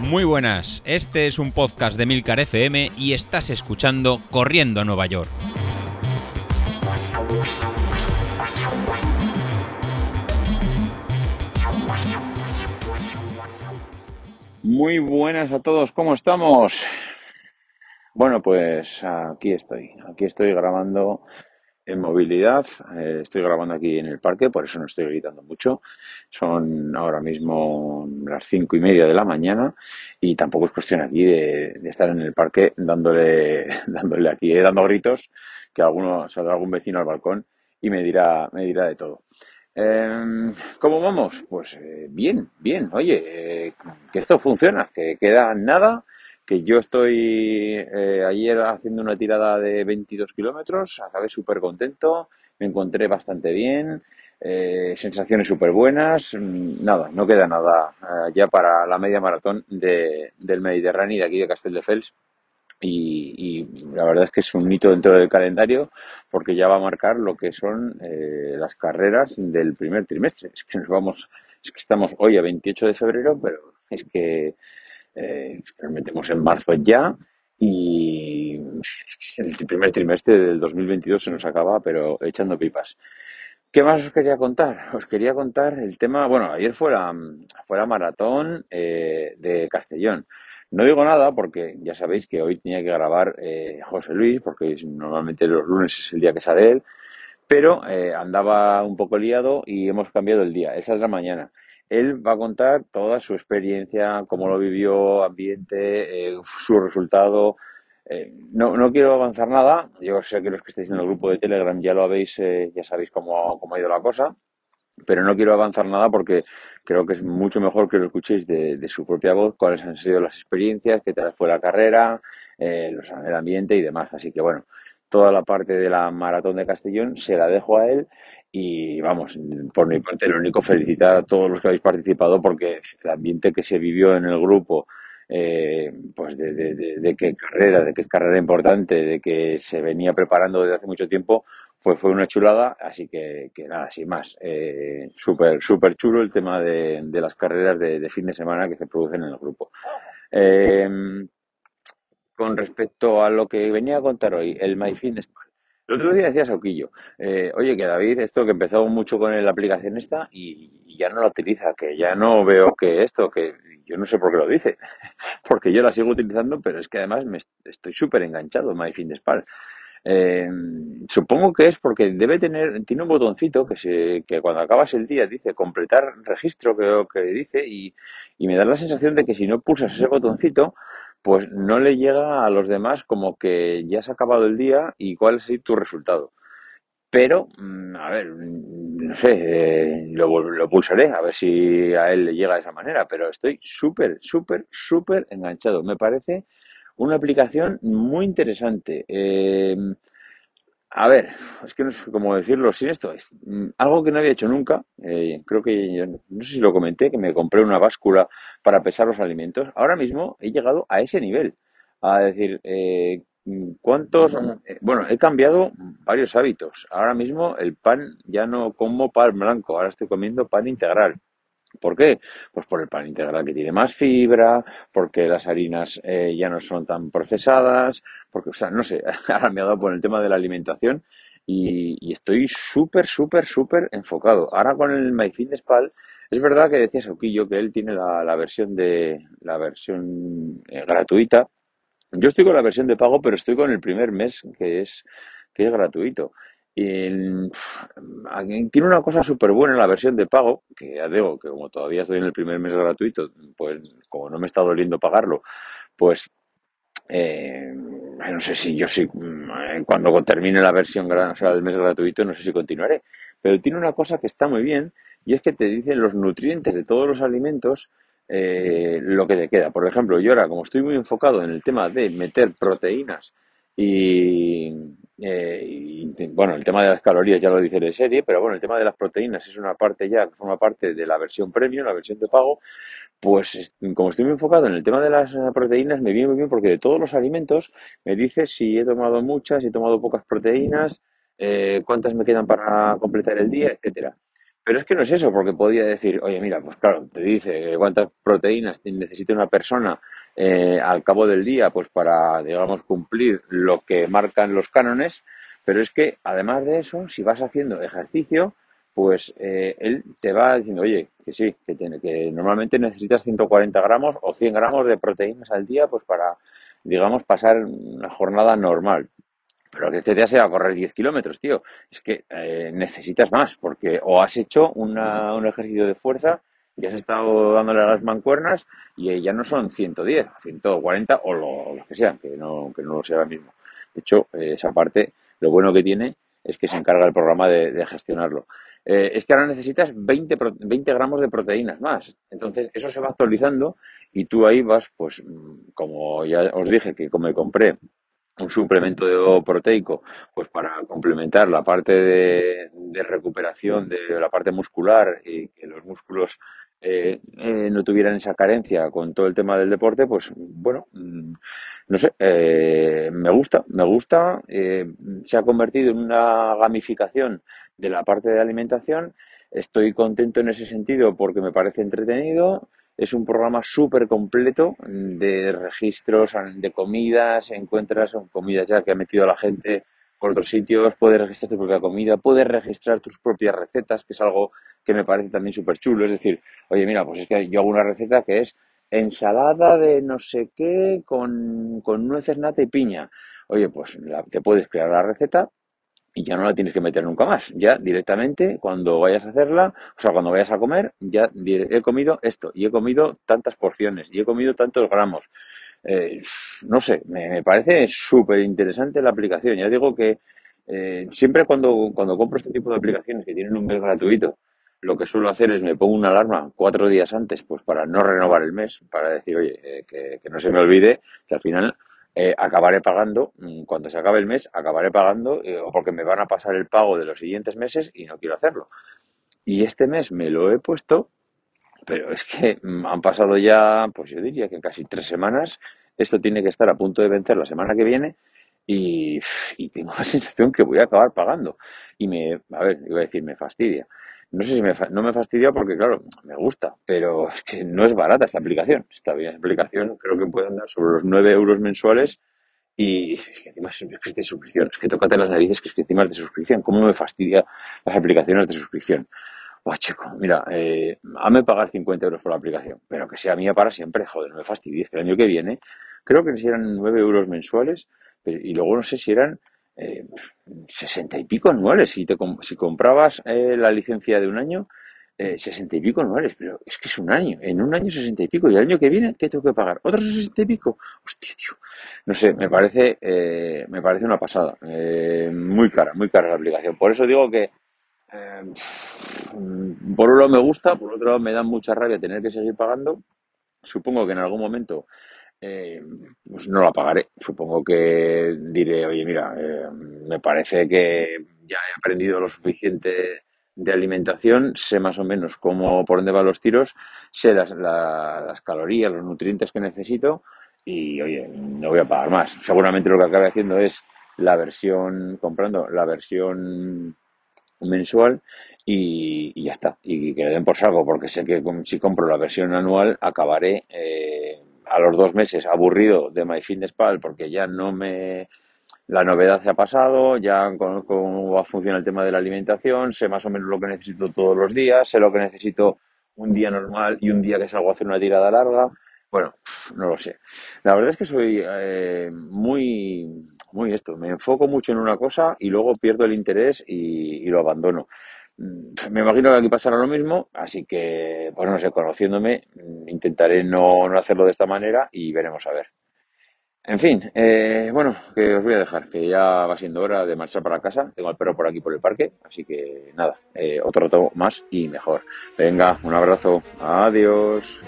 Muy buenas, este es un podcast de Milcar FM y estás escuchando Corriendo a Nueva York. Muy buenas a todos, ¿cómo estamos? Bueno, pues aquí estoy, aquí estoy grabando en movilidad. Eh, estoy grabando aquí en el parque, por eso no estoy gritando mucho. Son ahora mismo las cinco y media de la mañana y tampoco es cuestión aquí de, estar en el parque dándole, dándole aquí, eh, dando gritos, que alguno saldrá algún vecino al balcón y me dirá, me dirá de todo. Em, ¿Cómo vamos? Pues eh, bien, bien. Oye, que esto funciona, que queda nada que yo estoy eh, ayer haciendo una tirada de 22 kilómetros, acabé súper contento, me encontré bastante bien, eh, sensaciones súper buenas, mm, nada, no queda nada eh, ya para la media maratón de, del Mediterráneo de aquí de Castelldefels y, y la verdad es que es un hito dentro del calendario porque ya va a marcar lo que son las carreras del primer trimestre. Es que nos vamos, es que estamos hoy a 28 de febrero, pero es que eh, nos metemos en marzo ya y el primer trimestre del 2022 se nos acaba, pero echando pipas. ¿Qué más os quería contar? Os quería contar el tema, bueno, ayer fue la, maratón eh, de Castellón. No digo nada porque ya sabéis que hoy tenía que grabar eh, José Luis, porque normalmente los lunes es el día que sale él, pero eh, andaba un poco liado y hemos cambiado el día. Es la mañana. Él va a contar toda su experiencia, cómo lo vivió, ambiente, eh, su resultado. Eh, no, no quiero avanzar nada. Yo sé que los que estáis en el grupo de Telegram ya lo habéis, eh, ya sabéis cómo, cómo ha ido la cosa. Pero no quiero avanzar nada porque creo que es mucho mejor que lo escuchéis de, de su propia voz, cuáles han sido las experiencias, qué tal fue la carrera, los, el ambiente y demás. Así que bueno, toda la parte de la maratón de Castellón se la dejo a él y vamos, por mi parte, lo único felicitar a todos los que habéis participado porque el ambiente que se vivió en el grupo, eh, pues de, qué carrera, de qué carrera importante, de que se venía preparando desde hace mucho tiempo, fue, fue una chulada. Así que, que nada, sin más, eh, súper súper chulo el tema de, de las carreras de, fin de semana que se producen en el grupo. Eh, con respecto a lo que venía a contar hoy, el MyFitness el otro día decía Sauquillo, eh, oye, que David, esto que empezó mucho con la aplicación esta y, ya no la utiliza, que ya no veo que esto, que yo no sé por qué lo dice, porque yo la sigo utilizando, pero es que además me estoy súper enganchado en MyFitnessPal. Eh, supongo que es porque debe tener, tiene un botoncito que, se, que cuando acabas el día dice completar registro, creo que dice, y, y me da la sensación de que si no pulsas ese botoncito, pues no le llega a los demás como que ya se ha acabado el día y cuál es tu resultado. Pero, mm, a ver, mm, no sé, eh, lo, lo, pulsaré a ver si a él le llega de esa manera, pero estoy súper, súper, súper enganchado. Me parece una aplicación muy interesante. Eh, a ver, es que no sé cómo decirlo sin esto. Es mm, algo que no había hecho nunca. Eh, creo que, no sé si lo comenté, que me compré una báscula para pesar los alimentos. Ahora mismo he llegado a ese nivel. A decir, eh, ¿cuántos? Eh, bueno, he cambiado varios hábitos. Ahora mismo el pan ya no como pan blanco, ahora estoy comiendo pan integral. ¿Por qué? Pues por el pan integral que tiene más fibra, porque las harinas eh, ya no son tan procesadas, porque, o sea, no sé, ahora me ha dado por el tema de la alimentación y, estoy súper, súper, súper enfocado. Ahora con el MyFitnessPal, es verdad que decía Sauquillo que él tiene la, versión de la versión eh, gratuita. Yo estoy con la versión de pago, pero estoy con el primer mes que es que es gratuito tiene una cosa súper buena en la versión de pago, que ya digo que como todavía estoy en el primer mes gratuito, pues como no me está doliendo pagarlo, pues eh, no sé si yo sí, mm, cuando termine la versión, sea, el mes gratuito, no sé si continuaré. Pero tiene una cosa que está muy bien y es que te dicen los nutrientes de todos los alimentos eh, lo que te queda. Por ejemplo, yo ahora, como estoy muy enfocado en el tema de meter proteínas y, eh, y, bueno, el tema de las calorías ya lo dice de serie, pero bueno, el tema de las proteínas es una parte ya que forma parte de la versión premium, la versión de pago. Pues como estoy muy enfocado en el tema de las proteínas, me viene muy bien porque de todos los alimentos me dice si he tomado muchas, si he tomado pocas proteínas, eh, cuántas me quedan para completar el día, etcétera. Pero es que no es eso, porque podía decir, oye, mira, pues claro, te dice cuántas proteínas necesita una persona eh, al cabo del día, pues para, digamos, cumplir lo que marcan los cánones, pero es que además de eso, si vas haciendo ejercicio, pues eh, él te va diciendo, oye, que sí, que, tiene, que normalmente necesitas 140 gramos o 100 gramos de proteínas al día, pues para, digamos, pasar una jornada normal. Pero que te te a correr 10 kilómetros, tío. Es que eh, necesitas más, porque o has hecho una, un ejercicio de fuerza y has estado dándole a las mancuernas y ya no son 110, 140 o lo, que sean, que no, que no lo sea ahora mismo. De hecho, eh, esa parte, lo bueno que tiene es que se encarga el programa de, gestionarlo. Eh, es que ahora necesitas 20, 20 gramos de proteínas más. Entonces, eso se va actualizando y tú ahí vas, pues, como ya os dije, que como me compré un suplemento proteico, pues para complementar la parte de, recuperación de la parte muscular y que los músculos eh, eh, no tuvieran esa carencia con todo el tema del deporte, pues bueno, mm, no sé, eh, me gusta, me gusta, se ha convertido en una gamificación de la parte de alimentación, estoy contento en ese sentido porque me parece entretenido, es un programa súper completo de registros de comidas, encuentras comidas ya que ha metido la gente por otros sitios, puedes registrar tu propia comida, puedes registrar tus propias recetas, que es algo que me parece también súper chulo. Es decir, oye, mira, pues es que yo hago una receta que es ensalada de no sé qué con, con nueces, nata y piña. Oye, pues la, te puedes crear la receta y ya no la tienes que meter nunca más. Ya directamente, cuando vayas a hacerla, o sea, cuando vayas a comer, ya he comido esto y he comido tantas porciones y he comido tantos gramos. Eh, no sé, me, parece súper interesante la aplicación. Ya digo que eh, siempre cuando, cuando compro este tipo de aplicaciones que tienen un mes gratuito, lo que suelo hacer es me pongo una alarma cuatro días antes, pues para no renovar el mes, para decir, oye, eh, que, no se me olvide que al final acabaré pagando, mm, cuando se acabe el mes, acabaré pagando eh, porque me van a pasar el pago de los siguientes meses y no quiero hacerlo. Y este mes me lo he puesto, pero es que mm, han pasado ya, pues yo diría que casi tres semanas. Esto tiene que estar a punto de vencer la semana que viene y, tengo la sensación que voy a acabar pagando. Y me, a ver, iba a decir, me fastidia. No sé si me, no me fastidia porque, claro, me gusta, pero es que no es barata esta aplicación. Esta aplicación creo que puede andar sobre los 9 euros mensuales y es que encima es, de suscripción. Es que tócate las narices que es que encima es de suscripción. ¿Cómo me fastidia las aplicaciones de suscripción? Oh, chico, mira, eh, hazme pagar 50 euros por la aplicación, pero que sea mía para siempre, joder, no me fastidies, que el año que viene creo que si eran 9 euros mensuales y luego no sé si eran eh, sesenta y pico anuales. Si, te, si comprabas eh, la licencia de un año, eh, sesenta y pico anuales, pero es que es un año. En un año sesenta y pico. Y el año que viene, ¿qué tengo que pagar? ¿Otros sesenta y pico? Hostia, tío. No sé, me parece, me parece una pasada. muy cara, muy cara la aplicación. Por eso digo que por un lado me gusta, por otro lado me da mucha rabia tener que seguir pagando. Supongo que en algún momento eh, pues no la pagaré. Supongo que diré, oye, mira, eh, me parece que ya he aprendido lo suficiente de alimentación, sé más o menos cómo, por dónde van los tiros, sé las, calorías, los nutrientes que necesito y, oye, no voy a pagar más. Seguramente lo que acabe haciendo es la versión, comprando la versión mensual y, ya está. Y que le den por salgo, porque sé que si compro la versión anual acabaré eh, a los dos meses aburrido de MyFitnessPal porque ya no me... La novedad se ha pasado, ya conozco cómo va a funcionar el tema de la alimentación, sé más o menos lo que necesito todos los días, sé lo que necesito un día normal y un día que salgo a hacer una tirada larga. Bueno, no lo sé. La verdad es que soy eh, muy, muy esto. Me enfoco mucho en una cosa y luego pierdo el interés y lo abandono. Mm, me imagino que aquí pasará lo mismo, así que, pues no sé, conociéndome, mm, intentaré no, hacerlo de esta manera y veremos a ver. En fin, eh, bueno, que os voy a dejar, que ya va siendo hora de marchar para casa. Tengo al perro por aquí por el parque, así que nada, eh, otro rato más y mejor. Venga, un abrazo, adiós.